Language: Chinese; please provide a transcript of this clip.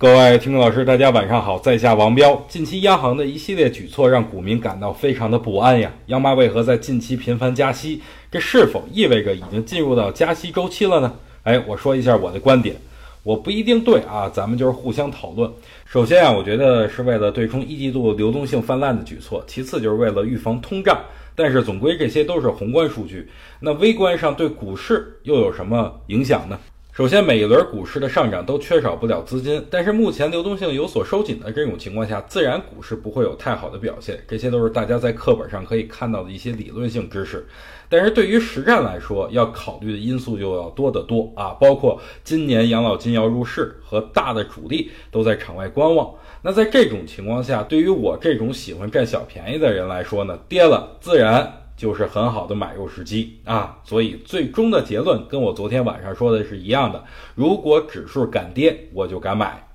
各位听众老师，大家晚上好，在下王彪。近期央行的一系列举措让股民感到非常的不安呀。央妈为何在近期频繁加息？这是否意味着已经进入到加息周期了呢？哎，我说一下我的观点，我不一定对啊，咱们就是互相讨论。首先啊，我觉得是为了对冲一季度流动性泛滥的举措，其次就是为了预防通胀。但是总归这些都是宏观数据，那微观上对股市又有什么影响呢？首先，每一轮股市的上涨都缺少不了资金，但是目前流动性有所收紧的这种情况下，自然股市不会有太好的表现。这些都是大家在课本上可以看到的一些理论性知识。但是对于实战来说，要考虑的因素就要多得多啊，包括今年养老金要入市和大的主力都在场外观望。那在这种情况下，对于我这种喜欢占小便宜的人来说呢，跌了自然。就是很好的买入时机啊，所以最终的结论跟我昨天晚上说的是一样的。如果指数敢跌，我就敢买。